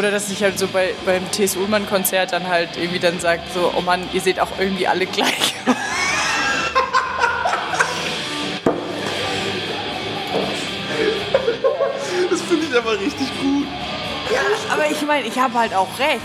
oder dass ich halt so bei, beim T.S. Ullmann-Konzert dann halt irgendwie dann sagt, so, oh Mann, ihr seht auch irgendwie alle gleich aus. Das finde ich aber richtig gut. Ja, aber ich meine, ich habe halt auch recht.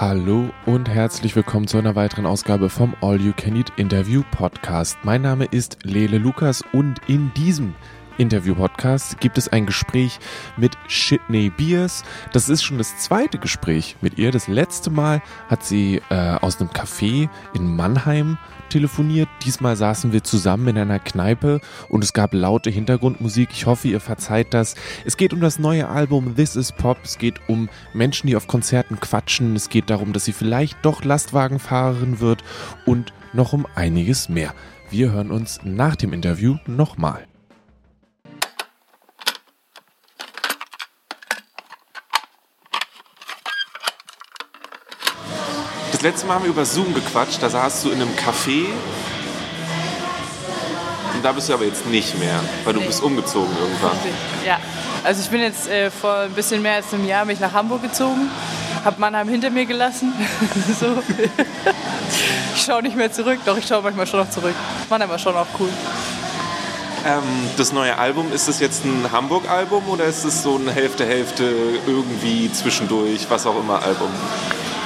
Hallo und herzlich willkommen zu einer weiteren Ausgabe vom All You Can Eat Interview Podcast. Mein Name ist Lele Lukas und in diesem Interview-Podcast gibt es ein Gespräch mit Shitney Beers. Das ist schon das zweite Gespräch mit ihr. Das letzte Mal hat sie äh, aus einem Café in Mannheim telefoniert. Diesmal saßen wir zusammen in einer Kneipe und es gab laute Hintergrundmusik. Ich hoffe, ihr verzeiht das. Es geht um das neue Album This is Pop. Es geht um Menschen, die auf Konzerten quatschen. Es geht darum, dass sie vielleicht doch Lastwagenfahrerin wird und noch um einiges mehr. Wir hören uns nach dem Interview nochmal. Das letzte Mal haben wir über Zoom gequatscht. Da saßt du in einem Café. Und da bist du aber jetzt nicht mehr, weil du Nee. bist umgezogen irgendwann. Ja, also ich bin jetzt äh, vor ein bisschen mehr als einem Jahr mich nach Hamburg gezogen, habe Mannheim hinter mir gelassen. so. Ich schaue nicht mehr zurück, doch ich schaue manchmal schon noch zurück. Mannheim war schon auch cool. Ähm, das neue Album, ist das jetzt ein Hamburg-Album oder ist es so ein Hälfte-Hälfte irgendwie zwischendurch, was auch immer Album?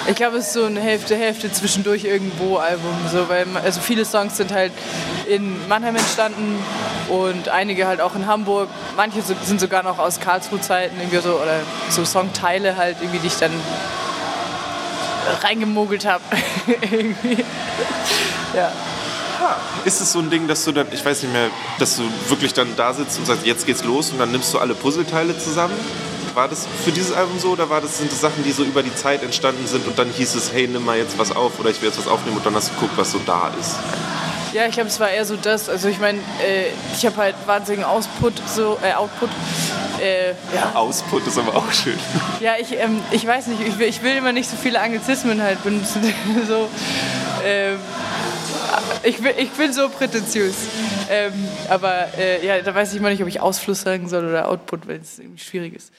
Ich glaube, es ist so eine Hälfte, Hälfte zwischendurch irgendwo Album. So, weil, also viele Songs sind halt in Mannheim entstanden und einige halt auch in Hamburg. Manche sind sogar noch aus Karlsruhe-Zeiten irgendwie so, oder so Songteile halt irgendwie, die ich dann reingemogelt habe. Ja. Ist es so ein Ding, dass du dann, ich weiß nicht mehr, dass du wirklich dann da sitzt und sagst, jetzt geht's los und dann nimmst du alle Puzzleteile zusammen? War das für dieses Album so oder war das, sind das Sachen, die so über die Zeit entstanden sind und dann hieß es, hey, nimm mal jetzt was auf oder ich will jetzt was aufnehmen und dann hast du geguckt, was so da ist? Ja, ich glaube, es war eher so das. Also ich meine, äh, ich habe halt wahnsinnigen Output, so, äh, Output. Äh, ja. Output ist aber auch schön. Ja, ich, ähm, ich weiß nicht, ich will, ich will immer nicht so viele Anglizismen halt benutzen. so, ähm, ich, bin, ich bin so prätentiös. Ähm, aber äh, ja, da weiß ich immer nicht, ob ich Ausfluss sagen soll oder Output, weil es irgendwie schwierig ist.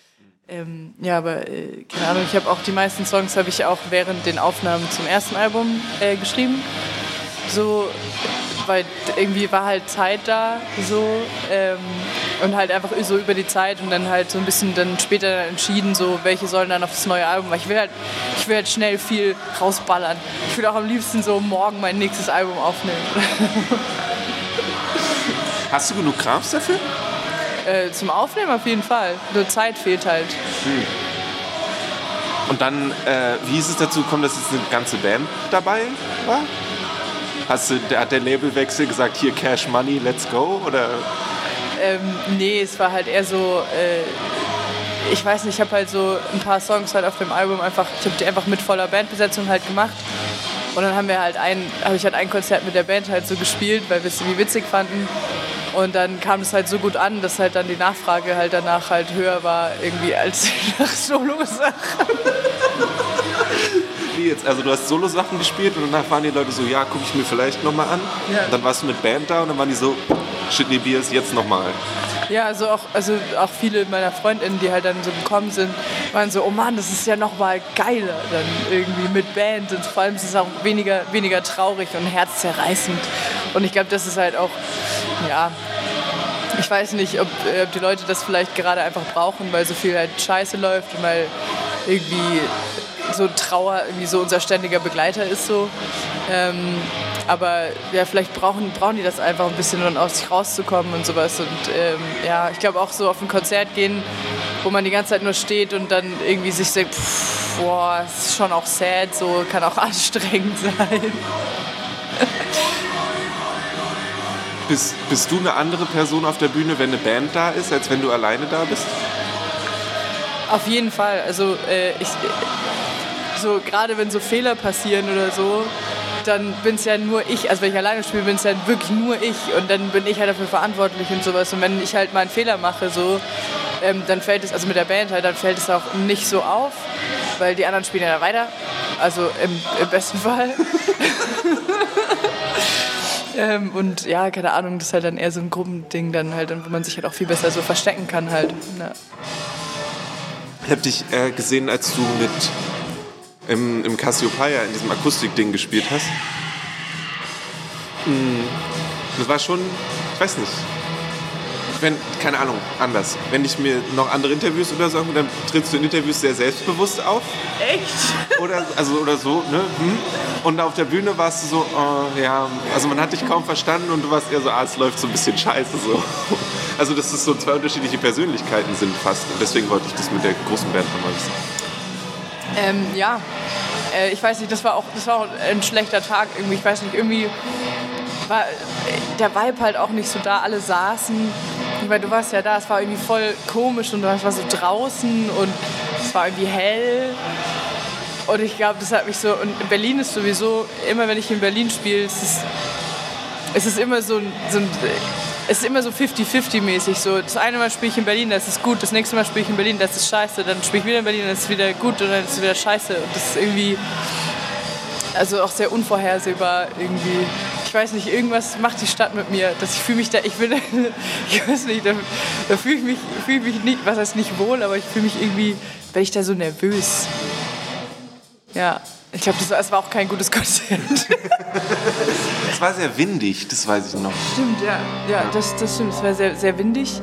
Ähm, ja, aber äh, keine Ahnung, ich habe auch die meisten Songs habe ich auch während den Aufnahmen zum ersten Album äh, geschrieben. So, weil irgendwie war halt Zeit da, so ähm, und halt einfach so über die Zeit und dann halt so ein bisschen dann später entschieden, so welche sollen dann auf das neue Album, weil ich will halt, ich will halt schnell viel rausballern. Ich will auch am liebsten so morgen mein nächstes Album aufnehmen. Hast du genug Krams dafür? Äh, zum Aufnehmen auf jeden Fall. Nur Zeit fehlt halt. Und dann, äh, wie ist es dazu gekommen, dass jetzt eine ganze Band dabei war? Hast du, hat der Labelwechsel gesagt, hier Cash Money, let's go? Oder Ähm, nee, es war halt eher so, äh, ich weiß nicht, ich habe halt so ein paar Songs halt auf dem Album einfach, ich habe die einfach mit voller Bandbesetzung halt gemacht. Und dann haben wir halt ein, habe ich halt ein Konzert mit der Band halt so gespielt, weil wir es irgendwie witzig fanden. Und dann kam es halt so gut an, dass halt dann die Nachfrage halt danach halt höher war irgendwie als nach Solo-Sachen. wie jetzt? Also du hast Solo-Sachen gespielt und danach waren die Leute so, ja, gucke ich mir vielleicht nochmal an. Ja. Und dann warst du mit Band da und dann waren die so, Shitney Beers, jetzt nochmal. Ja, also auch, also auch viele meiner Freundinnen, die halt dann so gekommen sind, waren so, oh Mann, das ist ja noch mal geiler dann irgendwie mit Band und vor allem ist es auch weniger, weniger traurig und herzzerreißend. Und ich glaube, das ist halt auch, ja, ich weiß nicht, ob, äh, ob die Leute das vielleicht gerade einfach brauchen, weil so viel halt Scheiße läuft und weil irgendwie so Trauer irgendwie so unser ständiger Begleiter ist so. Ähm, aber ja, vielleicht brauchen, brauchen die das einfach ein bisschen, um aus sich rauszukommen und sowas. Und ähm, ja, ich glaube auch so auf ein Konzert gehen, wo man die ganze Zeit nur steht und dann irgendwie sich denkt, pff, boah, ist schon auch sad, so kann auch anstrengend sein. Bist, bist du eine andere Person auf der Bühne, wenn eine Band da ist, als wenn du alleine da bist? Auf jeden Fall. Also äh, ich, so gerade wenn so Fehler passieren oder so, dann bin es ja nur ich. Also wenn ich alleine spiele, bin es ja wirklich nur ich und dann bin ich halt dafür verantwortlich und sowas. Und wenn ich halt mal einen Fehler mache, so, ähm, dann fällt es, also mit der Band halt, dann fällt es auch nicht so auf, weil die anderen spielen ja dann weiter. Also im, im besten Fall. Ähm, und ja, keine Ahnung, das ist halt dann eher so ein Gruppending dann halt, wo man sich halt auch viel besser so verstecken kann halt. Ja. Ich habe dich äh, gesehen, als du mit im, im Cassiopeia in diesem Akustikding gespielt hast. Hm, das war schon, ich weiß nicht, wenn, keine Ahnung, anders. Wenn ich mir noch andere Interviews oder so, dann trittst du in Interviews sehr selbstbewusst auf. Echt? Oder, also, oder so, ne? Hm? Und auf der Bühne warst du so, oh, ja, also man hat dich kaum verstanden und du warst eher so, ah, es läuft so ein bisschen scheiße so. Also, dass es so zwei unterschiedliche Persönlichkeiten sind fast. Und deswegen wollte ich das mit der großen Band nochmal wissen. Ähm, ja, äh, ich weiß nicht, das war, auch, das war auch ein schlechter Tag irgendwie. Ich weiß nicht, irgendwie war äh, der Vibe halt auch nicht so da. Alle saßen weil du warst ja da, es war irgendwie voll komisch und du warst so draußen und es war irgendwie hell. Und ich glaube, das hat mich so. Und in Berlin ist sowieso, immer wenn ich in Berlin spiele, es ist, es immer so, so ein. Es ist immer so 50-50-mäßig. So, das eine Mal spiele ich in Berlin, das ist gut. Das nächste Mal spiele ich in Berlin, das ist scheiße. Dann spiele ich wieder in Berlin, das ist wieder gut und dann ist es wieder scheiße. Und das ist irgendwie. Also auch sehr unvorhersehbar irgendwie ich weiß nicht, irgendwas macht die Stadt mit mir, dass ich fühle mich da, ich will, ich weiß nicht, da, da fühle ich mich, fühl mich nicht, was heißt nicht wohl, aber ich fühle mich irgendwie, bin ich da so nervös. Ja, ich glaube, das, war auch kein gutes Konzert. es war sehr windig, das weiß ich noch. Stimmt, ja, ja, das, das stimmt, es war sehr, sehr windig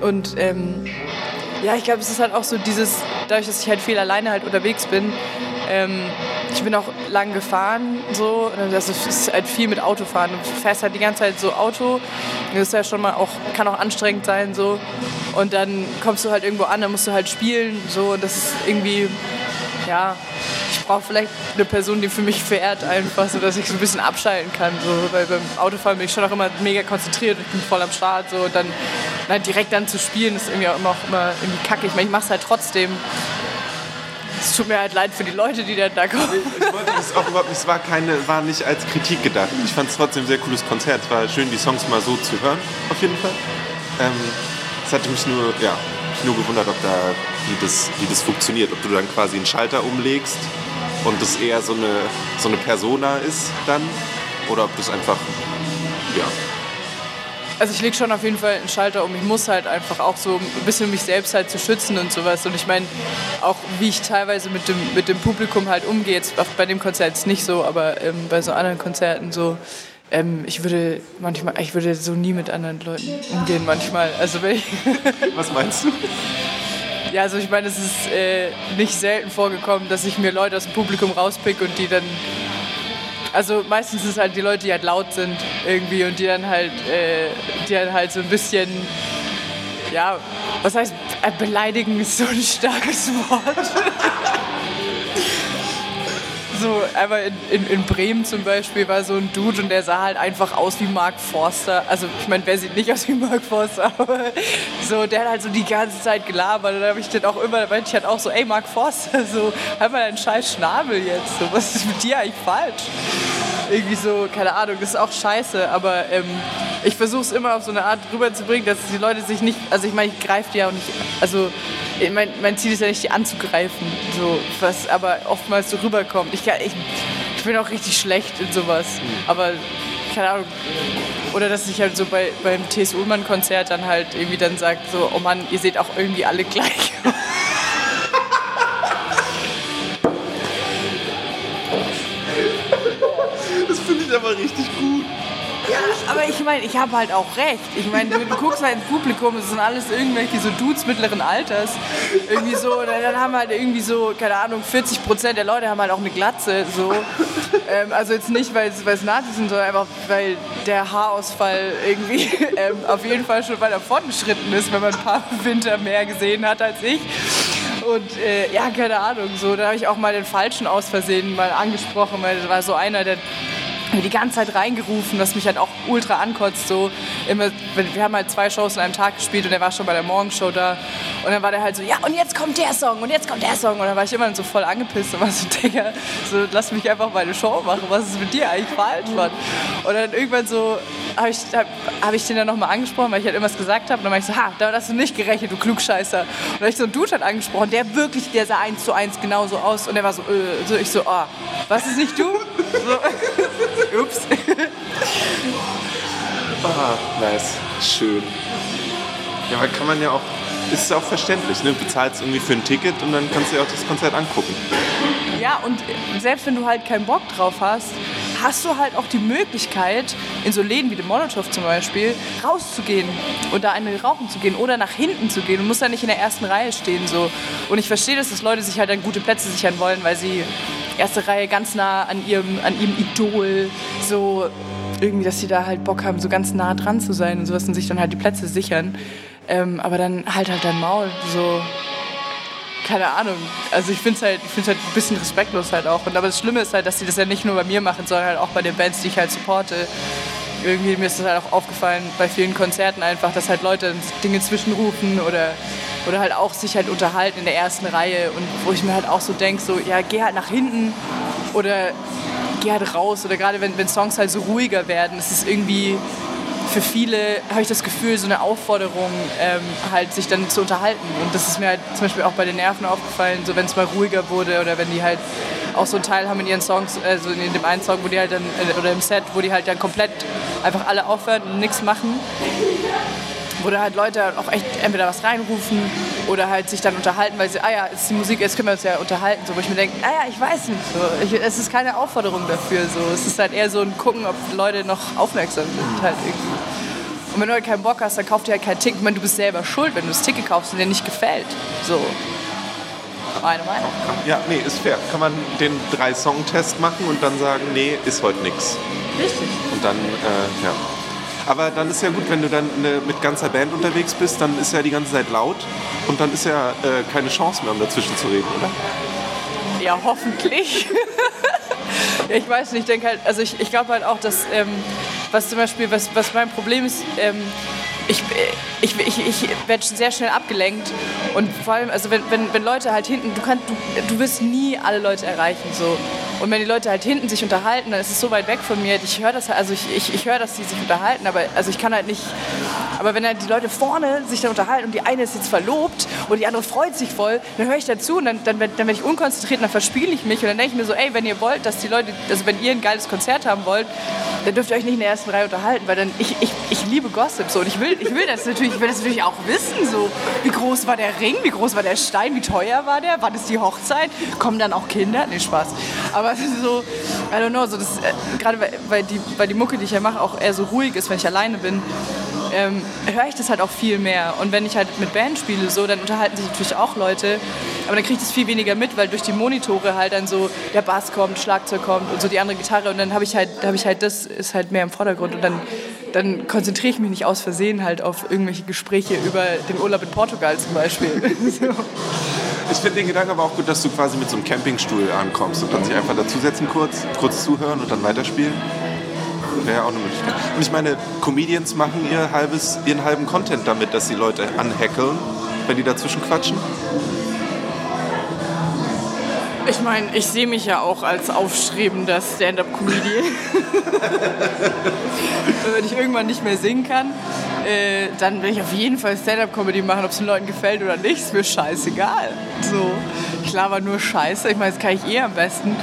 und ähm, ja, ich glaube, es ist halt auch so dieses, dadurch, dass ich halt viel alleine halt unterwegs bin, ähm, ich bin auch lang gefahren, so, das ist halt viel mit Autofahren. Du fährst halt die ganze Zeit so Auto, das ist ja schon mal auch, kann auch anstrengend sein, so. Und dann kommst du halt irgendwo an, dann musst du halt spielen, so, und das ist irgendwie, ja, ich brauche vielleicht eine Person, die für mich fährt, einfach, so dass ich so ein bisschen abschalten kann, so, weil beim Autofahren bin ich schon auch immer mega konzentriert, ich bin voll am Start, so, und dann halt direkt dann zu spielen, ist irgendwie auch immer, auch immer irgendwie kacke. Ich meine, ich mache es halt trotzdem, es tut mir halt leid für die Leute, die dann da kommen. Ich, ich wollte das auch überhaupt nicht, es war, keine, war nicht als Kritik gedacht. Ich fand es trotzdem ein sehr cooles Konzert. Es war schön, die Songs mal so zu hören, auf jeden Fall. Ähm, es hatte mich nur, ja, mich nur gewundert, ob da, wie das, wie das funktioniert. Ob du dann quasi einen Schalter umlegst und das eher so eine, so eine Persona ist dann. Oder ob das einfach, ja, also ich lege schon auf jeden Fall einen Schalter um. Ich muss halt einfach auch so ein bisschen mich selbst halt zu schützen und sowas. Und ich meine, auch wie ich teilweise mit dem, mit dem Publikum halt umgehe, jetzt bei dem Konzert ist nicht so, aber ähm, bei so anderen Konzerten so, ähm, ich würde manchmal, ich würde so nie mit anderen Leuten umgehen manchmal. Also wenn ich Was meinst du? Ja, also ich meine, es ist äh, nicht selten vorgekommen, dass ich mir Leute aus dem Publikum rauspick und die dann also meistens sind es halt die Leute, die halt laut sind irgendwie und die dann halt, äh, die dann halt so ein bisschen, ja, was heißt, äh, beleidigen ist so ein starkes Wort. So einmal in, in, in, Bremen zum Beispiel war so ein Dude und der sah halt einfach aus wie Mark Forster. Also ich meine, wer sieht nicht aus wie Mark Forster, aber so, der hat halt so die ganze Zeit gelabert und da habe ich dann auch immer, da ich halt auch so, ey Mark Forster, so, halt mal deinen scheiß Schnabel jetzt, so, was ist mit dir eigentlich falsch? Irgendwie so, keine Ahnung, das ist auch scheiße, aber ähm, ich versuche es immer auf so eine Art rüberzubringen, dass die Leute sich nicht, also ich meine, ich greife die ja auch nicht, also mein, mein, Ziel ist ja nicht, die anzugreifen, so, was aber oftmals so rüberkommt. Ich, ich, ich bin auch richtig schlecht in sowas, mhm. aber keine Ahnung. Oder dass ich halt so bei, beim T.S. Ullmann-Konzert dann halt irgendwie dann sagt, so, oh Mann, ihr seht auch irgendwie alle gleich aber richtig gut. Ja, aber ich meine, ich habe halt auch recht. Ich meine, du, guckst halt ins Publikum, es sind alles irgendwelche so Dudes mittleren Alters. Irgendwie so, und dann haben halt irgendwie so, keine Ahnung, 40 Prozent der Leute haben halt auch eine Glatze. So. Ähm, also jetzt nicht, weil es Nazis sind, sondern einfach, weil der Haarausfall irgendwie ähm, auf jeden Fall schon weiter fortgeschritten ist, wenn man ein paar Winter mehr gesehen hat als ich. Und äh, ja, keine Ahnung, so, da habe ich auch mal den Falschen aus Versehen mal angesprochen, weil da war so einer, der die ganze Zeit reingerufen, was mich halt auch ultra ankotzt. So immer, wir haben halt zwei Shows in einem Tag gespielt und er war schon bei der Morgenshow da. Und dann war der halt so, ja, und jetzt kommt der Song und jetzt kommt der Song. Und dann war ich immer so voll angepisst und war so, Digga, so, lass mich einfach meine Show machen. Was ist mit dir eigentlich falsch, Mann? Und dann irgendwann so habe ich, hab, hab ich den dann nochmal angesprochen, weil ich halt irgendwas gesagt habe. Und dann war ich so, ha, da hast du nicht gerechnet, du Klugscheißer. Und dann habe ich so einen Dude halt angesprochen, der wirklich, der sah eins zu eins genauso aus. Und der war so, äh, so ich so, oh, was ist nicht du? So, ups. Ah, nice. Schön. Ja, weil kann man ja auch, ist ja auch verständlich, ne? Du bezahlst irgendwie für ein Ticket und dann kannst du ja auch das Konzert angucken. Ja, und selbst wenn du halt keinen Bock drauf hast, hast du halt auch die Möglichkeit, in so Läden wie dem Molotow zum Beispiel, rauszugehen und da eine rauchen zu gehen oder nach hinten zu gehen. Du musst ja nicht in der ersten Reihe stehen. So. Und ich verstehe das, dass Leute sich halt dann gute Plätze sichern wollen, weil sie erste Reihe ganz nah an ihrem, an ihrem Idol so irgendwie, dass sie da halt Bock haben, so ganz nah dran zu sein und sowas und sich dann halt die Plätze sichern. Ähm, aber dann halt halt dein Maul, so keine Ahnung. Also ich finde es halt, halt ein bisschen respektlos halt auch. Und aber das Schlimme ist halt, dass sie das ja nicht nur bei mir machen, sondern halt auch bei den Bands, die ich halt supporte. Irgendwie mir ist das halt auch aufgefallen bei vielen Konzerten einfach, dass halt Leute Dinge zwischenrufen oder, oder halt auch sich halt unterhalten in der ersten Reihe und wo ich mir halt auch so denke, so ja, geh halt nach hinten oder geh halt raus oder gerade wenn, wenn Songs halt so ruhiger werden, ist es irgendwie für viele, habe ich das Gefühl, so eine Aufforderung, ähm, halt sich dann zu unterhalten. Und das ist mir halt zum Beispiel auch bei den Nerven aufgefallen, so wenn es mal ruhiger wurde oder wenn die halt auch so einen Teil haben in ihren Songs, also in dem einen Song, wo die halt dann, äh, oder im Set, wo die halt dann komplett einfach alle aufhören und nichts machen wo da halt Leute auch echt entweder was reinrufen oder halt sich dann unterhalten, weil sie, ah ja, ist die Musik, jetzt können wir uns ja unterhalten, so, wo ich mir denke, ah ja, ich weiß nicht, so, ich, es ist keine Aufforderung dafür, so, es ist halt eher so ein Gucken, ob Leute noch aufmerksam sind, halt irgendwie. Und wenn du halt keinen Bock hast, dann kauf dir halt kein Ticket. Ich meine, du bist selber schuld, wenn du das Ticket kaufst und dir nicht gefällt. So. Meine Meinung. Ja, nee, ist fair. Kann man den Drei-Song-Test machen und dann sagen, nee, ist heute nichts. Richtig. Und dann, äh, ja. Aber dann ist ja gut, wenn du dann eine, mit ganzer Band unterwegs bist, dann ist ja die ganze Zeit laut und dann ist ja äh, keine Chance mehr, um dazwischen zu reden, oder? Ja, hoffentlich. ich weiß nicht, ich denke halt, also ich, ich glaube halt auch, dass, ähm, was zum Beispiel, was, was mein Problem ist, ähm, ich, ich, ich, ich werde sehr schnell abgelenkt und vor allem, also wenn, wenn, wenn Leute halt hinten, du kannst, du, du wirst nie alle Leute erreichen, so. Und wenn die Leute halt hinten sich unterhalten, dann ist es so weit weg von mir. Ich höre das, also ich, ich, ich höre, dass sie sich unterhalten, aber also ich kann halt nicht. Aber wenn halt die Leute vorne sich dann unterhalten und die eine ist jetzt verlobt und die andere freut sich voll, dann höre ich dazu und dann, dann, dann werde ich unkonzentriert und dann verspiele ich mich und dann denke ich mir so, ey, wenn ihr wollt, dass die Leute, also wenn ihr ein geiles Konzert haben wollt, dann dürft ihr euch nicht in der ersten Reihe unterhalten, weil dann ich, ich, ich liebe Gossip so. Und ich will, ich will das natürlich, ich will das natürlich auch wissen, so. Wie groß war der Ring, wie groß war der Stein, wie teuer war der, wann ist die Hochzeit, kommen dann auch Kinder, nee Spaß, aber so, I don't know, so äh, gerade weil, weil die weil die Mucke, die ich ja mache, auch eher so ruhig ist, wenn ich alleine bin. Ähm, höre ich das halt auch viel mehr. Und wenn ich halt mit Band spiele, so, dann unterhalten sich natürlich auch Leute. Aber dann kriege ich das viel weniger mit, weil durch die Monitore halt dann so der Bass kommt, Schlagzeug kommt und so die andere Gitarre. Und dann habe ich halt, habe ich halt, das ist halt mehr im Vordergrund. Und dann, dann konzentriere ich mich nicht aus Versehen halt auf irgendwelche Gespräche über den Urlaub in Portugal zum Beispiel. so. Ich finde den Gedanken aber auch gut, dass du quasi mit so einem Campingstuhl ankommst und dann sich einfach dazusetzen kurz, kurz zuhören und dann weiterspielen. Wäre auch eine Möglichkeit. Und ich meine, Comedians machen ihr halbes, ihren halben Content damit, dass sie Leute anhackeln, wenn die dazwischen quatschen. Ich meine, ich sehe mich ja auch als aufstrebender Stand-up-Comedian. wenn ich irgendwann nicht mehr singen kann, äh, dann will ich auf jeden Fall Stand-up-Comedy machen, ob es den Leuten gefällt oder nicht, ist mir scheißegal. So, ich laber nur Scheiße. Ich meine, das kann ich eh am besten.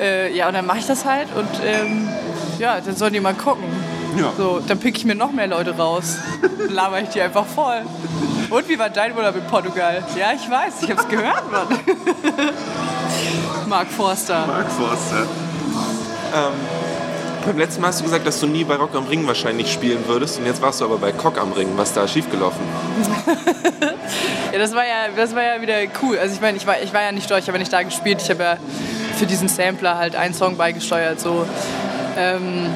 Äh, ja, und dann mache ich das halt und ähm, ja, dann sollen die mal gucken. Ja. So, dann pick ich mir noch mehr Leute raus. Dann laber ich die einfach voll. Und wie war dein Urlaub in Portugal? Ja, ich weiß, ich hab's gehört, Mann. Mark Forster. Mark Forster. Ähm, beim letzten Mal hast du gesagt, dass du nie bei Rock am Ring wahrscheinlich spielen würdest und jetzt warst du aber bei Cock am Ring. Was da schiefgelaufen? ja, das war ja, das war ja wieder cool. Also ich meine, ich war, ich war ja nicht dort, ich habe ja nicht da gespielt. Ich habe ja für diesen Sampler halt einen Song beigesteuert. So. Ähm,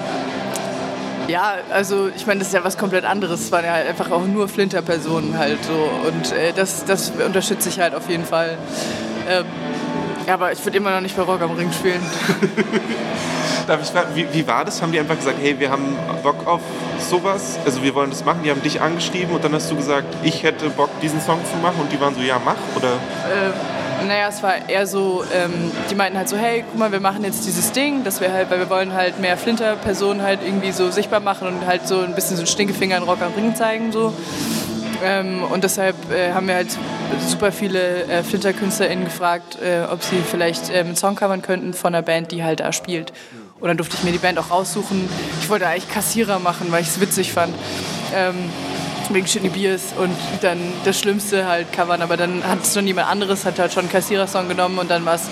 ja, also ich meine, das ist ja was komplett anderes. Es waren ja halt einfach auch nur Flinter-Personen halt so. Und äh, das, das unterstütze ich halt auf jeden Fall. Ähm, ja, aber ich würde immer noch nicht bei Rock am Ring spielen. Darf ich fragen, wie, wie war das? Haben die einfach gesagt, hey, wir haben Bock auf sowas, also wir wollen das machen, die haben dich angeschrieben und dann hast du gesagt, ich hätte Bock, diesen Song zu machen und die waren so, ja, mach, oder? Äh, naja, es war eher so, ähm, die meinten halt so, hey, guck mal, wir machen jetzt dieses Ding, dass wir halt, weil wir wollen halt mehr Flinter-Personen halt irgendwie so sichtbar machen und halt so ein bisschen so einen Stinkefinger in Rock am Ring zeigen, so. Ähm, und deshalb äh, haben wir halt super viele äh, Flinter-KünstlerInnen gefragt, äh, ob sie vielleicht ähm, einen Song covern könnten von einer Band, die halt da spielt. Und dann durfte ich mir die Band auch raussuchen. Ich wollte eigentlich Kassierer machen, weil ich es witzig fand. Ähm, wegen Shitney Beers und dann das Schlimmste halt covern. Aber dann hat es schon jemand anderes, hat halt schon einen Kassierer-Song genommen und dann war es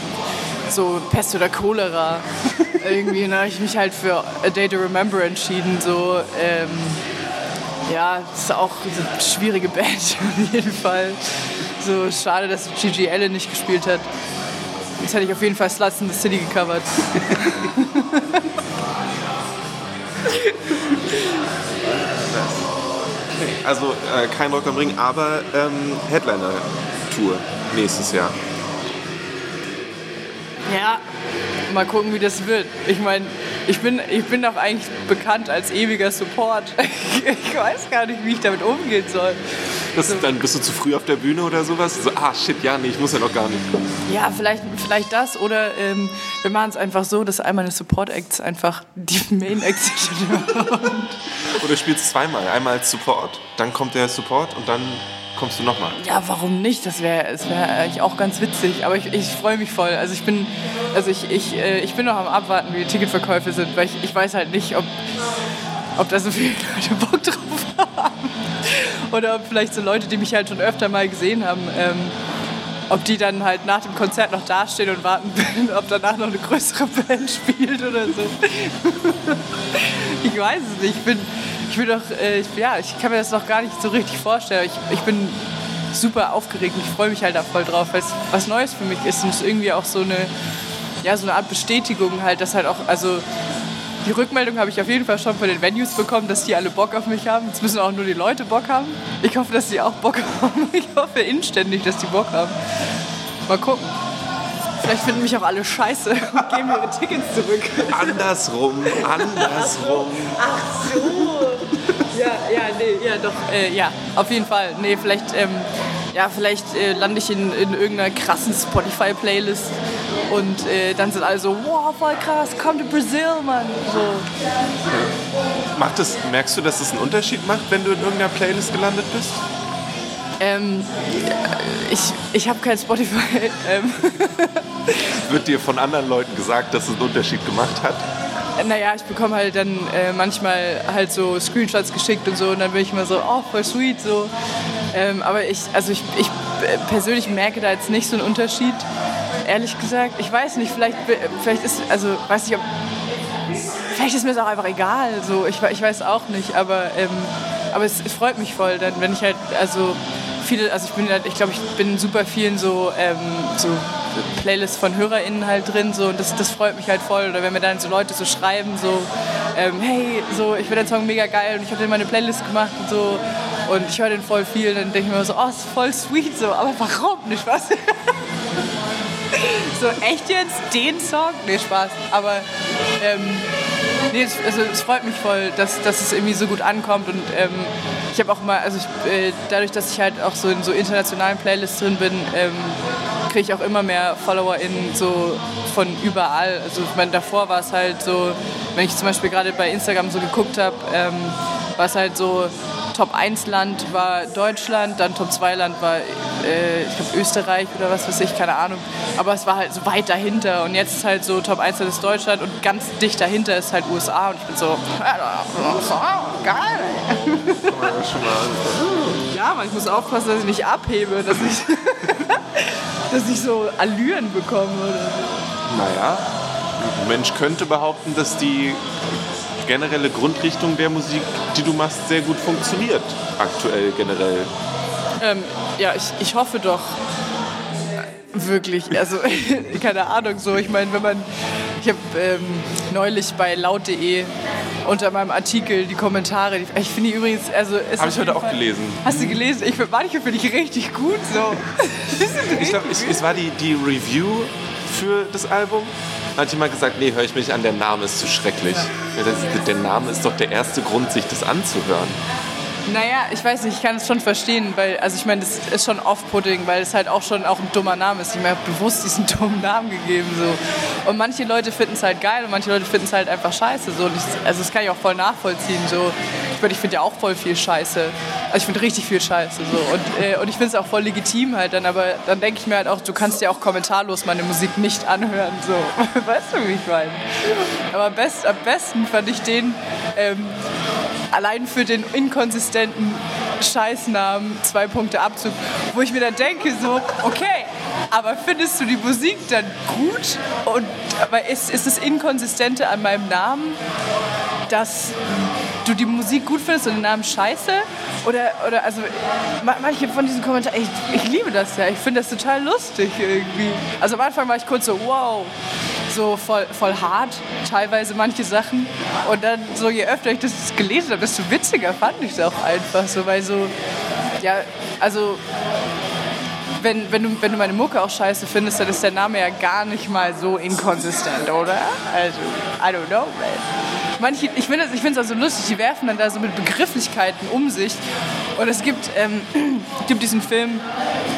so Pest oder Cholera. Irgendwie dann habe ich mich halt für A Day to Remember entschieden. So, ähm, ja, das ist auch eine schwierige Band auf jeden Fall. So schade, dass Gigi Allen nicht gespielt hat. Jetzt hätte ich auf jeden Fall Sluts in the City gecovert. Also äh, kein Rock am Ring, aber ähm, Headliner-Tour nächstes Jahr. Ja, mal gucken, wie das wird. Ich meine, ich bin, ich bin doch eigentlich bekannt als ewiger Support. Ich weiß gar nicht, wie ich damit umgehen soll. Das, dann bist du zu früh auf der Bühne oder sowas? So, ah, shit, ja, nee, ich muss ja noch gar nicht. Ja, vielleicht, vielleicht das oder ähm, wir machen es einfach so, dass einmal eine Support-Acts einfach die Main-Acts sind. Oder spielst zweimal. Einmal als Support, dann kommt der Support und dann kommst du nochmal. Ja, warum nicht? Das wäre das wär eigentlich auch ganz witzig. Aber ich, ich freue mich voll. Also ich bin, also ich, ich, äh, ich bin noch am Abwarten, wie die Ticketverkäufe sind, weil ich, ich weiß halt nicht, ob, ob da so viele Leute Bock drauf haben. Oder ob vielleicht so Leute, die mich halt schon öfter mal gesehen haben, ähm, ob die dann halt nach dem Konzert noch dastehen und warten, ob danach noch eine größere Band spielt oder so. ich weiß es nicht. Ich bin, ich bin doch, äh, ich, ja, ich kann mir das noch gar nicht so richtig vorstellen. Ich, ich bin super aufgeregt und ich freue mich halt da voll drauf, weil es was Neues für mich ist und es ist irgendwie auch so eine, ja, so eine Art Bestätigung halt, dass halt auch, also die Rückmeldung habe ich auf jeden Fall schon von den Venues bekommen, dass die alle Bock auf mich haben. Jetzt müssen auch nur die Leute Bock haben. Ich hoffe, dass die auch Bock haben. Ich hoffe inständig, dass die Bock haben. Mal gucken. Vielleicht finden mich auch alle scheiße und geben ihre Tickets zurück. Andersrum, andersrum. Ach so. Ja, ja, nee, ja, doch, äh, ja, auf jeden Fall. Nee, vielleicht, ähm, ja, vielleicht äh, lande ich in, in irgendeiner krassen Spotify-Playlist und äh, dann sind alle so, wow, voll krass, komm to Brazil, Mann. So. Macht es, merkst du, dass es einen Unterschied macht, wenn du in irgendeiner Playlist gelandet bist? Ähm, ich ich habe kein Spotify. Ähm. Wird dir von anderen Leuten gesagt, dass es einen Unterschied gemacht hat? Naja, ich bekomme halt dann äh, manchmal halt so Screenshots geschickt und so und dann bin ich immer so, oh, voll sweet, so. Ähm, aber ich, also ich, ich persönlich merke da jetzt nicht so einen Unterschied, ehrlich gesagt. Ich weiß nicht, vielleicht, vielleicht ist, also weiß nicht, ob, vielleicht ist mir das auch einfach egal, so. Ich, ich weiß auch nicht, aber, ähm, aber es, es freut mich voll, dann, wenn ich halt, also viele, also ich bin halt, ich glaube, ich bin in super vielen so, ähm, so Playlists von HörerInnen halt drin, so, und das, das freut mich halt voll. Oder wenn mir dann so Leute so schreiben, so, ähm, hey, so, ich finde den Song mega geil und ich habe den meine Playlist gemacht und so, und ich höre den voll viel, dann denke ich mir so, oh, ist voll sweet, so, aber warum nicht, was? so, echt jetzt? Den Song? Nee, Spaß. Aber, ähm, nee, es, also, es freut mich voll, dass, dass es irgendwie so gut ankommt und, ähm, ich habe auch mal, also ich, äh, dadurch, dass ich halt auch so in so internationalen Playlists drin bin, ähm, kriege ich auch immer mehr FollowerInnen so von überall. Also ich meine, davor war es halt so, wenn ich zum Beispiel gerade bei Instagram so geguckt habe, ähm, war es halt so, Top 1 Land war Deutschland, dann Top 2 Land war, äh, ich glaube, Österreich oder was weiß ich, keine Ahnung. Aber es war halt so weit dahinter. Und jetzt ist halt so, Top 1 Land ist Deutschland und ganz dicht dahinter ist halt USA. Und ich bin so, geil. ja, man, ich muss aufpassen, dass ich nicht abhebe, dass ich, dass ich so Allüren bekomme. Oder? Naja, ein Mensch könnte behaupten, dass die generelle Grundrichtung der Musik, die du machst, sehr gut funktioniert. Aktuell generell. Ähm, ja, ich, ich hoffe doch. Wirklich, also keine Ahnung, so ich meine, wenn man, ich habe ähm, neulich bei laut.de unter meinem Artikel die Kommentare, die, ich finde die übrigens, also es habe ich heute auch Fall, gelesen. Hast du gelesen? Ich manche finde ich richtig gut so. ich glaube, es war die, die Review für das Album hat jemand gesagt, nee, höre ich mich an, der Name ist zu schrecklich. Ja. Das, der Name ist doch der erste Grund, sich das anzuhören. Naja, ich weiß nicht, ich kann es schon verstehen, weil, also ich meine, das ist schon off-putting, weil es halt auch schon auch ein dummer Name ist. Ich mir bewusst diesen dummen Namen gegeben. So. Und manche Leute finden es halt geil und manche Leute finden es halt einfach scheiße. So. Ich, also das kann ich auch voll nachvollziehen. So. Ich meine, ich finde ja auch voll viel Scheiße. Also ich finde richtig viel Scheiße so. Und, äh, und ich finde es auch voll legitim halt dann, aber dann denke ich mir halt auch, du kannst ja auch kommentarlos meine Musik nicht anhören. So. Weißt du, wie ich meine? Aber best, am besten fand ich den ähm, allein für den inkonsistenten Scheißnamen zwei Punkte Abzug, wo ich mir dann denke so, okay, aber findest du die Musik dann gut? Und aber ist, ist das Inkonsistente an meinem Namen, dass du die Musik gut findest und den Namen scheiße? Oder, oder also manche von diesen Kommentaren, ich, ich liebe das ja, ich finde das total lustig irgendwie. Also am Anfang war ich kurz so, wow, so voll, voll hart, teilweise manche Sachen. Und dann so, je öfter ich das gelesen habe, desto witziger fand ich es auch einfach so, weil so, ja, also wenn, wenn, du, wenn du meine Mucke auch scheiße findest, dann ist der Name ja gar nicht mal so inkonsistent, oder? Also, I don't know, man. Manche, ich finde es ich also lustig, die werfen dann da so mit Begrifflichkeiten um sich. Und es gibt, ähm, gibt diesen Film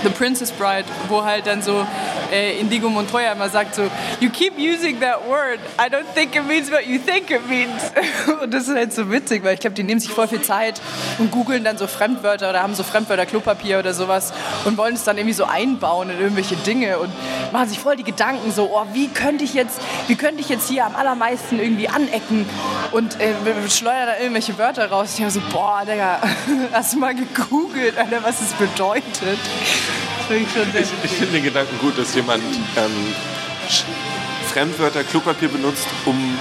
The Princess Bride, wo halt dann so äh, Indigo Montoya immer sagt so, you keep using that word, I don't think it means what you think it means. Und das ist halt so witzig, weil ich glaube, die nehmen sich voll viel Zeit und googeln dann so Fremdwörter oder haben so Fremdwörter Klopapier oder sowas und wollen es dann irgendwie so einbauen in irgendwelche Dinge und machen sich voll die Gedanken so, oh, wie könnte ich jetzt, wie könnte ich jetzt hier am allermeisten irgendwie anecken und äh, schleudern da irgendwelche Wörter raus. Ich habe so, boah, Digga, hast du mal gegoogelt, Alter, was es bedeutet? ich, ich finde den Gedanken gut, dass jemand ähm, Fremdwörter Klopapier benutzt, um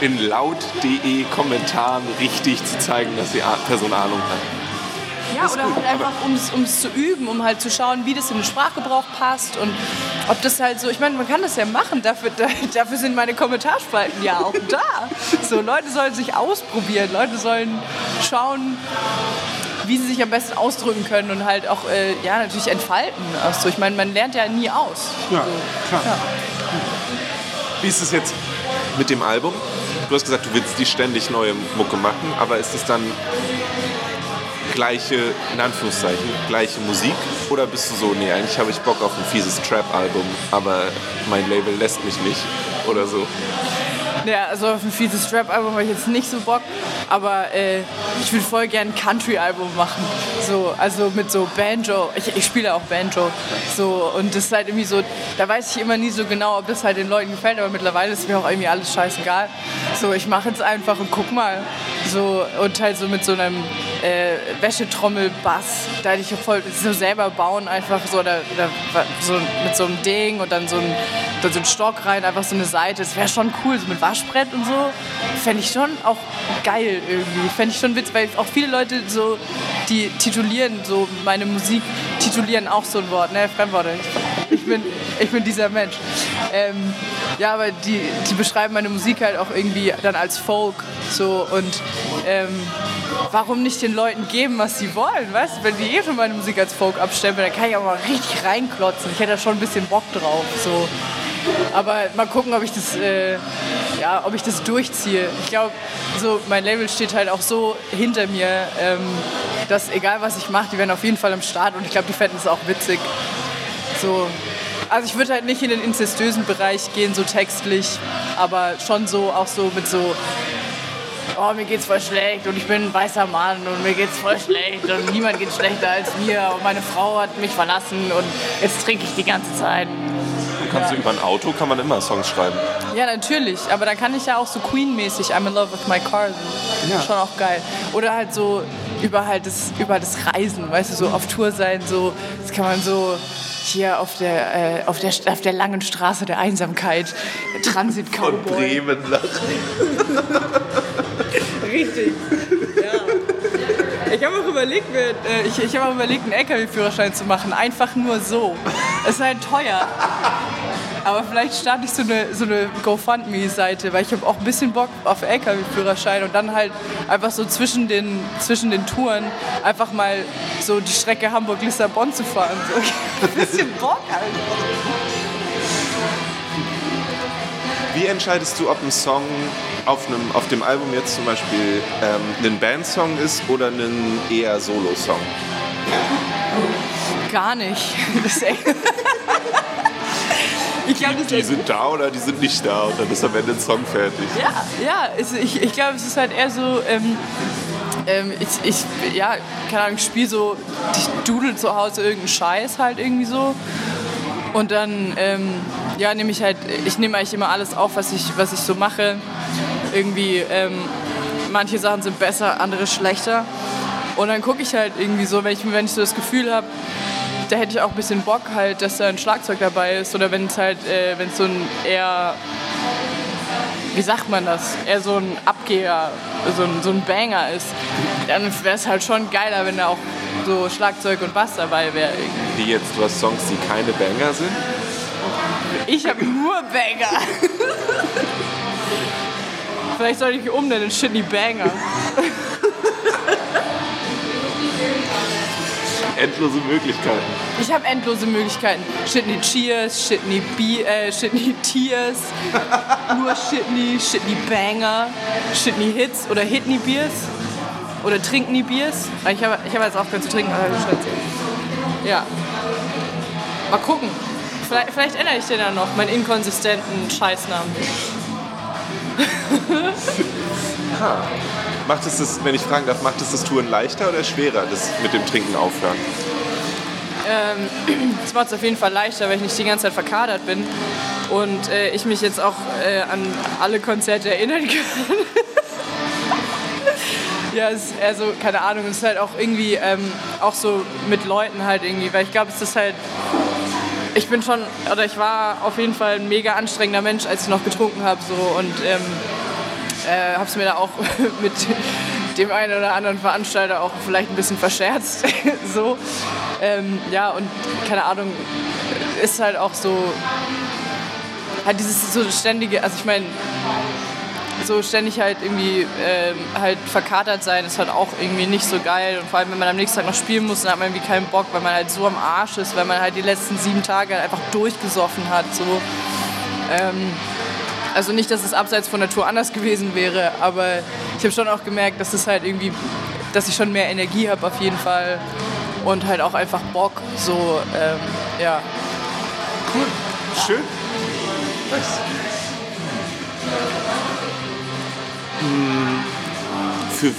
in laut.de Kommentaren richtig zu zeigen, dass die Person Ahnung hat. Ja, oder gut, halt einfach, um es zu üben, um halt zu schauen, wie das in den Sprachgebrauch passt und ob das halt so, ich meine, man kann das ja machen, dafür, dafür sind meine Kommentarspalten ja auch da. So, Leute sollen sich ausprobieren, Leute sollen schauen, wie sie sich am besten ausdrücken können und halt auch, äh, ja, natürlich entfalten. Also, ich meine, man lernt ja nie aus. Ja, so, klar. Ja. Wie ist es jetzt mit dem Album? Du hast gesagt, du willst die ständig neue Mucke machen, aber ist es dann gleiche, in Anführungszeichen, gleiche Musik? Oder bist du so, nee, eigentlich habe ich Bock auf ein fieses Trap-Album, aber mein Label lässt mich nicht oder so? Ja, also auf ein fieses Rap-Album habe ich jetzt nicht so Bock, aber äh, ich würde voll gerne ein Country-Album machen. So, also mit so Banjo. Ich, ich spiele auch Banjo. So, und das ist halt irgendwie so, da weiß ich immer nie so genau, ob das halt den Leuten gefällt, aber mittlerweile ist mir auch irgendwie alles scheißegal. So, ich mache jetzt einfach und guck mal. So, und halt so mit so einem äh, Wäschetrommel-Bass, da hätte ich voll so selber bauen, einfach so, oder, oder so mit so einem Ding und dann so ein, so ein Stock rein, einfach so eine Seite. Das wäre schon cool, so mit Waschbrett und so. Fände ich schon auch geil irgendwie. Fände ich schon witzig, weil auch viele Leute so, die titulieren, so meine Musik titulieren auch so ein Wort, ne, Fremdworte. Ich bin, ich bin dieser Mensch. Ähm, ja, aber die, die beschreiben meine Musik halt auch irgendwie dann als Folk so und ähm, warum nicht den Leuten geben, was sie wollen, weißt Wenn die eh schon meine Musik als Folk abstempeln, dann kann ich auch mal richtig reinklotzen. Ich hätte da schon ein bisschen Bock drauf, so. Aber mal gucken, ob ich das, äh, ja, ob ich das durchziehe. Ich glaube, so mein Label steht halt auch so hinter mir, ähm, dass egal was ich mache, die werden auf jeden Fall am Start und ich glaube, die fänden es auch witzig. So, also ich würde halt nicht in den inzestösen Bereich gehen, so textlich, aber schon so, auch so mit so oh, mir geht's voll schlecht und ich bin ein weißer Mann und mir geht's voll schlecht und niemand geht schlechter als mir und meine Frau hat mich verlassen und jetzt trinke ich die ganze Zeit. Du kannst ja. über ein Auto kann man immer Songs schreiben. Ja, natürlich, aber dann kann ich ja auch so Queen-mäßig I'm in love with my car. Ja. Schon auch geil. Oder halt so über halt das, über das Reisen, weißt du, so auf Tour sein, so, das kann man so hier auf der, äh, auf der, auf der langen Straße der Einsamkeit, Transit Von Bremen nach. Richtig. Ja. Ich habe auch überlegt, äh, ich, ich habe auch überlegt, einen LKW-Führerschein zu machen. Einfach nur so. Es ist halt teuer. Aber vielleicht starte ich so eine, so eine GoFundMe-Seite, weil ich habe auch ein bisschen Bock auf LKW-Führerschein und dann halt einfach so zwischen den, zwischen den Touren einfach mal so die Strecke Hamburg-Lissabon zu fahren. So. Ein bisschen Bock einfach. Wie entscheidest du, ob ein Song auf, einem, auf dem Album jetzt zum Beispiel ähm, ein Bandsong ist oder ein eher Solo-Song? Gar nicht. glaub, die, sind da oder die sind nicht da und dann ist am Ende ein Song fertig. Ja, ja ich, ich glaube, es ist halt eher so, ähm, ähm, ich, ich, ja, keine Ahnung, spiele so, ich dudel zu Hause irgendeinen Scheiß halt irgendwie so. Und dann, ähm, ja, nehme ich halt, ich nehme eigentlich immer alles auf, was ich, was ich so mache. Irgendwie, ähm, manche Sachen sind besser, andere schlechter. Und dann gucke ich halt irgendwie so, wenn ich, wenn ich so das Gefühl habe, da hätte ich auch ein bisschen Bock halt, dass da ein Schlagzeug dabei ist. Oder wenn es halt, äh, wenn es so ein eher wie sagt man das, eher so ein Abgeher, so ein, so ein Banger ist, dann wäre es halt schon geiler, wenn da auch so Schlagzeug und Bass dabei wäre. Wie jetzt, du hast Songs, die keine Banger sind? Ich habe nur Banger. Vielleicht sollte ich umnennen in Shitty Banger. endlose Möglichkeiten. Ich habe endlose Möglichkeiten. Shitney Cheers, Shitney, Be äh, Shitney Tears, nur Shitney, Shitney Banger, Shitney Hits oder Hitney Beers oder Trinkney Beers. Ich habe ich hab jetzt aufgehört zu trinken. Ja. Mal gucken. Vielleicht, vielleicht ändere ich den dann noch, meinen inkonsistenten Scheißnamen. ha. Macht es das, wenn ich fragen darf, macht es das Touren leichter oder schwerer, das mit dem Trinken aufhören? Ähm, es macht es auf jeden Fall leichter, weil ich nicht die ganze Zeit verkadert bin und äh, ich mich jetzt auch äh, an alle Konzerte erinnern kann. ja, es, also keine Ahnung, es ist halt auch irgendwie ähm, auch so mit Leuten halt irgendwie, weil ich glaube, es ist halt ich bin schon, oder ich war auf jeden Fall ein mega anstrengender Mensch, als ich noch getrunken habe so und ähm, äh, habe es mir da auch mit dem einen oder anderen Veranstalter auch vielleicht ein bisschen verscherzt. so. Ähm, ja, und keine Ahnung, ist halt auch so, halt dieses so ständige, also ich meine, so ständig halt irgendwie ähm, halt verkatert sein ist halt auch irgendwie nicht so geil und vor allem wenn man am nächsten Tag noch spielen muss, dann hat man irgendwie keinen Bock, weil man halt so am Arsch ist, weil man halt die letzten sieben Tage halt einfach durchgesoffen hat so. Ähm, also nicht, dass es abseits von der Tour anders gewesen wäre, aber ich habe schon auch gemerkt, dass es halt irgendwie, dass ich schon mehr Energie habe auf jeden Fall und halt auch einfach Bock. So, ähm, ja. Cool. Schön. Nice. Hm, für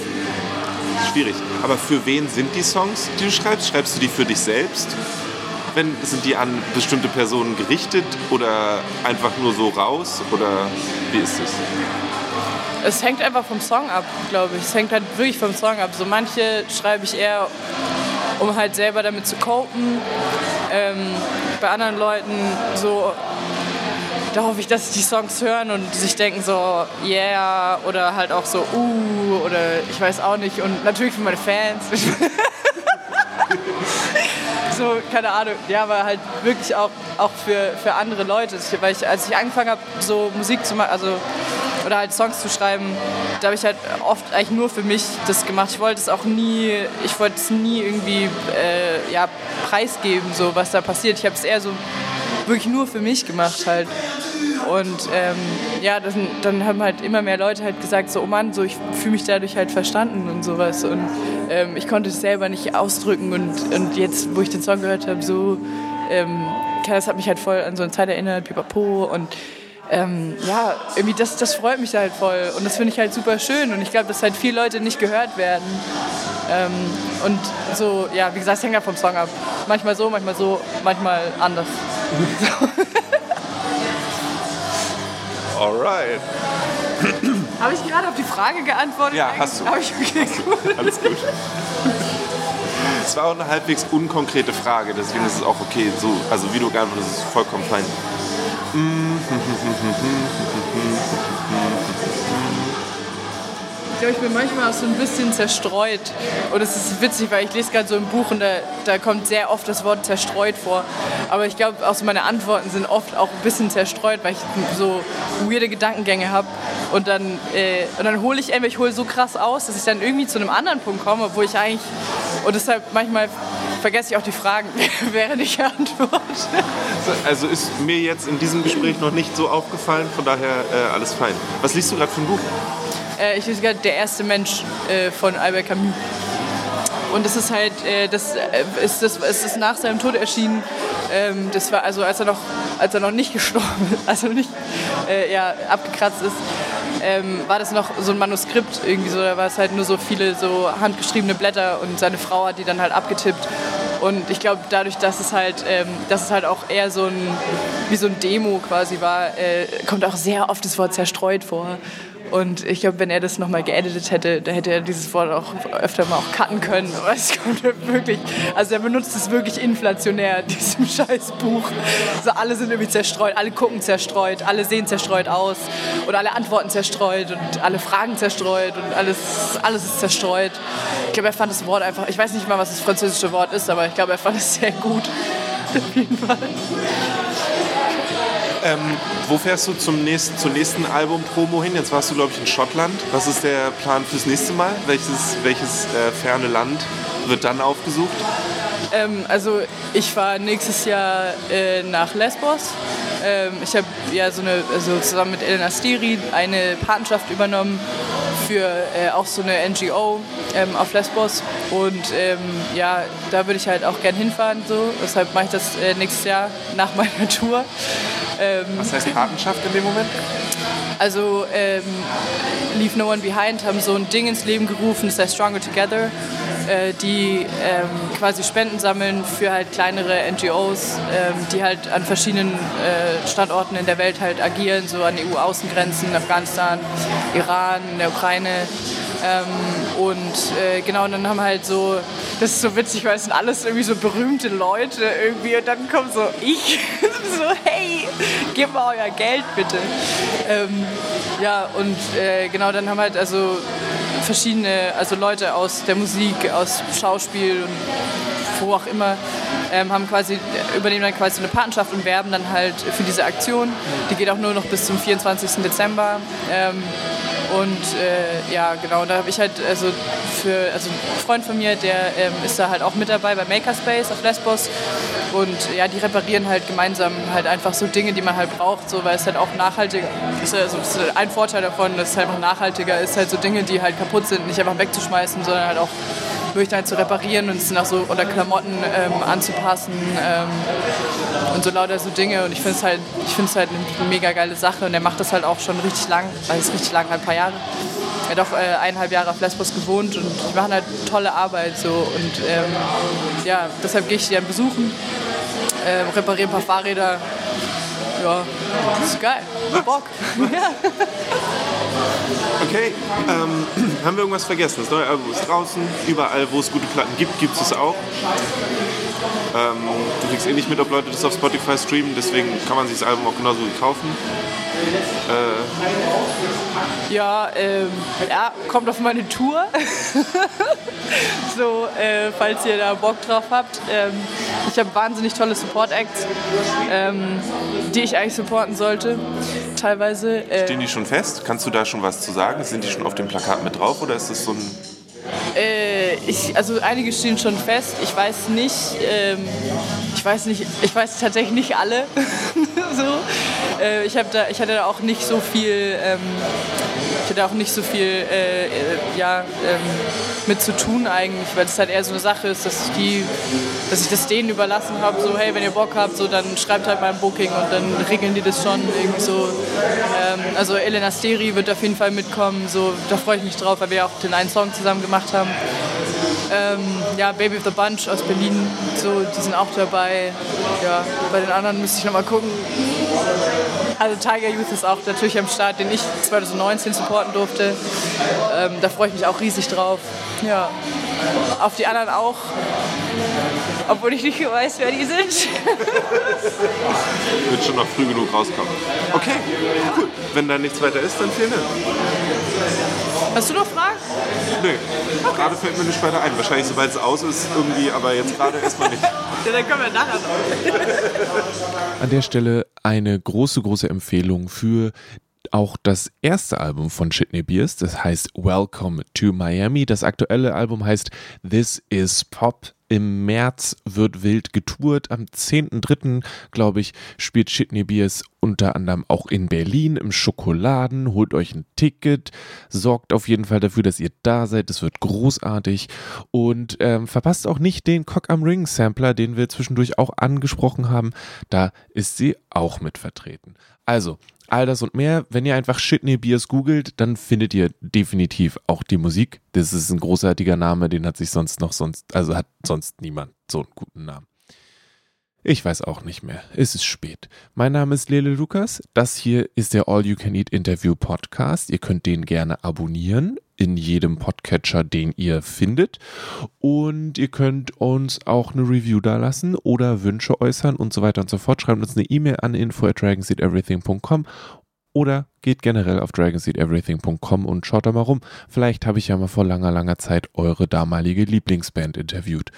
schwierig. Aber für wen sind die Songs, die du schreibst? Schreibst du die für dich selbst? Wenn, sind die an bestimmte Personen gerichtet oder einfach nur so raus? Oder wie ist es? Es hängt einfach vom Song ab, glaube ich. Es hängt halt wirklich vom Song ab. So manche schreibe ich eher, um halt selber damit zu copen. Ähm, bei anderen Leuten so, da hoffe ich, dass die Songs hören und sich denken so, yeah, oder halt auch so, uh, oder ich weiß auch nicht. Und natürlich für meine Fans. so, keine Ahnung, ja, aber halt wirklich auch, auch für, für andere Leute. Weil ich, als ich angefangen habe, so Musik zu machen, also oder halt Songs zu schreiben, da habe ich halt oft eigentlich nur für mich das gemacht. Ich wollte es auch nie, ich wollte es nie irgendwie äh, ja, preisgeben, so was da passiert. Ich habe es eher so wirklich nur für mich gemacht halt. Und ähm, ja, das, dann haben halt immer mehr Leute halt gesagt, so, oh Mann, so, ich fühle mich dadurch halt verstanden und sowas. Und ähm, ich konnte es selber nicht ausdrücken. Und, und jetzt, wo ich den Song gehört habe, so, ähm, das hat mich halt voll an so eine Zeit erinnert, pipapo. Und ähm, ja, irgendwie das, das freut mich halt voll. Und das finde ich halt super schön. Und ich glaube, dass halt viele Leute nicht gehört werden. Ähm, und so, ja, wie gesagt, es hängt halt vom Song ab. Manchmal so, manchmal so, manchmal anders. Alright. Habe ich gerade auf die Frage geantwortet? Ja, hast du. Habe ich okay, gut. Alles gut. Es war auch eine halbwegs unkonkrete Frage, deswegen ist es auch okay. So, also wie du geantwortet hast, ist vollkommen fein. Ich glaube, ich bin manchmal auch so ein bisschen zerstreut. Und es ist witzig, weil ich lese gerade so ein Buch und da, da kommt sehr oft das Wort zerstreut vor. Aber ich glaube, auch so meine Antworten sind oft auch ein bisschen zerstreut, weil ich so weirde Gedankengänge habe. Und dann, äh, dann hole ich entweder ich hole so krass aus, dass ich dann irgendwie zu einem anderen Punkt komme, wo ich eigentlich. Und deshalb manchmal vergesse ich auch die Fragen, während ich antworte. Also ist mir jetzt in diesem Gespräch noch nicht so aufgefallen, von daher äh, alles fein. Was liest du gerade für ein Buch? Äh, ich gerade Der erste Mensch äh, von Albert Camus. Und das ist halt, äh, das, äh, ist, das, es ist nach seinem Tod erschienen. Ähm, das war also, als er noch, als er noch nicht gestorben ist, also nicht äh, ja, abgekratzt ist. ähm, war das noch so ein Manuskript irgendwie so, da war es halt nur so viele so handgeschriebene Blätter und seine Frau hat die dann halt abgetippt. Und ich glaube, dadurch, dass es halt, ähm, dass es halt auch eher so ein, wie so ein Demo quasi war, äh, kommt auch sehr oft das Wort zerstreut vor. Und ich glaube, wenn er das nochmal geeditet hätte, da hätte er dieses Wort auch öfter mal auch cutten können. Aber es kommt wirklich, also er benutzt es wirklich inflationär, diesem scheiß Buch. So alle sind irgendwie zerstreut, alle gucken zerstreut, alle sehen zerstreut aus und alle antworten zerstreut und alle Fragen zerstreut und alles, alles ist zerstreut. Ich glaube, er fand das Wort einfach, ich weiß nicht mal, was das französische Wort ist, aber ich glaube, er fand es sehr gut. Auf jeden Fall. Ähm, wo fährst du zum nächsten, zur nächsten Album-Promo hin? Jetzt warst du, glaube ich, in Schottland. Was ist der Plan fürs nächste Mal? Welches, welches äh, ferne Land wird dann aufgesucht? Ähm, also ich fahre nächstes Jahr äh, nach Lesbos. Ähm, ich habe ja so eine, also zusammen mit Elena Stiri eine Patenschaft übernommen für äh, auch so eine NGO ähm, auf Lesbos. Und ähm, ja, da würde ich halt auch gern hinfahren. So. Deshalb mache ich das äh, nächstes Jahr nach meiner Tour. Ähm, Was heißt Patenschaft in dem Moment? Also ähm, Leave No One Behind haben so ein Ding ins Leben gerufen, das heißt Stronger Together, äh, die ähm, quasi Spenden sammeln für halt kleinere NGOs, ähm, die halt an verschiedenen äh, Standorten in der Welt halt agieren, so an EU-Außengrenzen, Afghanistan, Iran, der Ukraine. Ähm, und äh, genau, und dann haben halt so, das ist so witzig, weil es sind alles irgendwie so berühmte Leute irgendwie und dann kommt so ich, so hey, gib mal euer Geld bitte. Ähm, ja, und äh, genau, dann haben halt also verschiedene, also Leute aus der Musik, aus Schauspiel und wo auch immer, ähm, haben quasi, übernehmen dann quasi eine Patenschaft und werben dann halt für diese Aktion. Die geht auch nur noch bis zum 24. Dezember. Ähm, und äh, ja, genau, da habe ich halt, also für, also ein Freund von mir, der ähm, ist da halt auch mit dabei bei Makerspace auf Lesbos. Und ja, die reparieren halt gemeinsam halt einfach so Dinge, die man halt braucht, so, weil es halt auch nachhaltig ist. Also ist ein Vorteil davon, dass es halt einfach nachhaltiger ist, halt so Dinge, die halt kaputt sind, nicht einfach wegzuschmeißen, sondern halt auch dann zu reparieren und es auch so unter Klamotten ähm, anzupassen ähm, und so lauter so Dinge. Und ich finde es halt, ich finde halt eine mega geile Sache und er macht das halt auch schon richtig lang, also richtig lang, halt ein paar Jahre. Er hat auch äh, eineinhalb Jahre auf Lesbos gewohnt und die machen halt tolle Arbeit so und ähm, ja, deshalb gehe ich die dann besuchen, äh, repariere ein paar Fahrräder. Ja, das ist geil. Bock. ja. Okay, ähm, haben wir irgendwas vergessen? Das neue Album ist draußen. Überall, wo es gute Platten gibt, gibt es es auch. Ähm, du kriegst eh nicht mit, ob Leute das auf Spotify streamen, deswegen kann man sich das Album auch genauso kaufen. Äh, ja, ähm, ja, kommt auf meine Tour. so, äh, falls ihr da Bock drauf habt. Ähm, ich habe wahnsinnig tolle Support-Acts, ähm, die ich eigentlich supporten sollte, teilweise. Äh, Stehen die schon fest? Kannst du da schon was zu sagen? Sind die schon auf dem Plakat mit drauf oder ist das so ein äh, ich, also einige stehen schon fest. Ich weiß nicht, ähm, ich weiß nicht, ich weiß tatsächlich nicht alle. so. Äh, ich, da, ich hatte da auch nicht so viel, ähm, hatte auch nicht so viel, äh, äh ja, ähm, mit zu tun eigentlich, weil es halt eher so eine Sache ist, dass ich die, dass ich das denen überlassen habe, so hey, wenn ihr Bock habt, so dann schreibt halt mein Booking und dann regeln die das schon irgendwie so. Ähm, also Elena Steri wird auf jeden Fall mitkommen, so da freue ich mich drauf, weil wir auch den einen Song zusammen gemacht haben. Ähm, ja, Baby of the Bunch aus Berlin, so, die sind auch dabei. Ja, bei den anderen müsste ich nochmal gucken. Also Tiger Youth ist auch natürlich am Start, den ich 2019 supporten durfte. Ähm, da freue ich mich auch riesig drauf. Ja, auf die anderen auch. Obwohl ich nicht weiß, wer die sind. Wird schon noch früh genug rauskommen. Okay, cool. Wenn da nichts weiter ist, dann vielen Dank. Hast du noch Fragen? Nö, okay. gerade fällt mir nicht weiter ein. Wahrscheinlich, sobald es aus ist, irgendwie, aber jetzt gerade erstmal nicht. ja, dann können wir nachher noch. An der Stelle eine große, große Empfehlung für auch das erste Album von Shitney Beers, das heißt Welcome to Miami. Das aktuelle Album heißt This is Pop. Im März wird wild getourt. Am 10.3., glaube ich, spielt Shitney Beers unter anderem auch in Berlin im Schokoladen. Holt euch ein Ticket. Sorgt auf jeden Fall dafür, dass ihr da seid. Es wird großartig. Und ähm, verpasst auch nicht den Cock am Ring Sampler, den wir zwischendurch auch angesprochen haben. Da ist sie auch mit vertreten. Also, all das und mehr. Wenn ihr einfach Shitney Beers googelt, dann findet ihr definitiv auch die Musik. Das ist ein großartiger Name, den hat sich sonst noch sonst, also hat sonst niemand so einen guten Namen. Ich weiß auch nicht mehr. Es ist spät. Mein Name ist Lele Lukas. Das hier ist der All You Can Eat Interview Podcast. Ihr könnt den gerne abonnieren in jedem Podcatcher, den ihr findet. Und ihr könnt uns auch eine Review da lassen oder Wünsche äußern und so weiter und so fort. Schreibt uns eine E-Mail an info at dragonseedeverything.com oder geht generell auf dragonseedeverything.com und schaut da mal rum. Vielleicht habe ich ja mal vor langer, langer Zeit eure damalige Lieblingsband interviewt.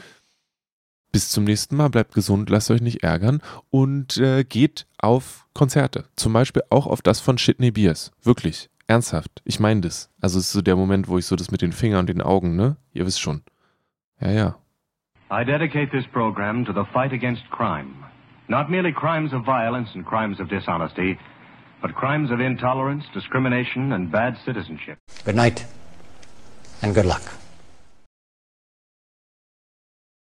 Bis zum nächsten Mal, bleibt gesund, lasst euch nicht ärgern und äh, geht auf Konzerte. Zum Beispiel auch auf das von Shitney Beers. Wirklich, ernsthaft. Ich meine das. Also es ist so der Moment, wo ich so das mit den Fingern und den Augen, ne? Ihr wisst schon. Ja, ja. I dedicate this program to the fight against crime. Not merely crimes of violence and crimes of dishonesty, but crimes of intolerance, discrimination and bad citizenship. Good night and good luck.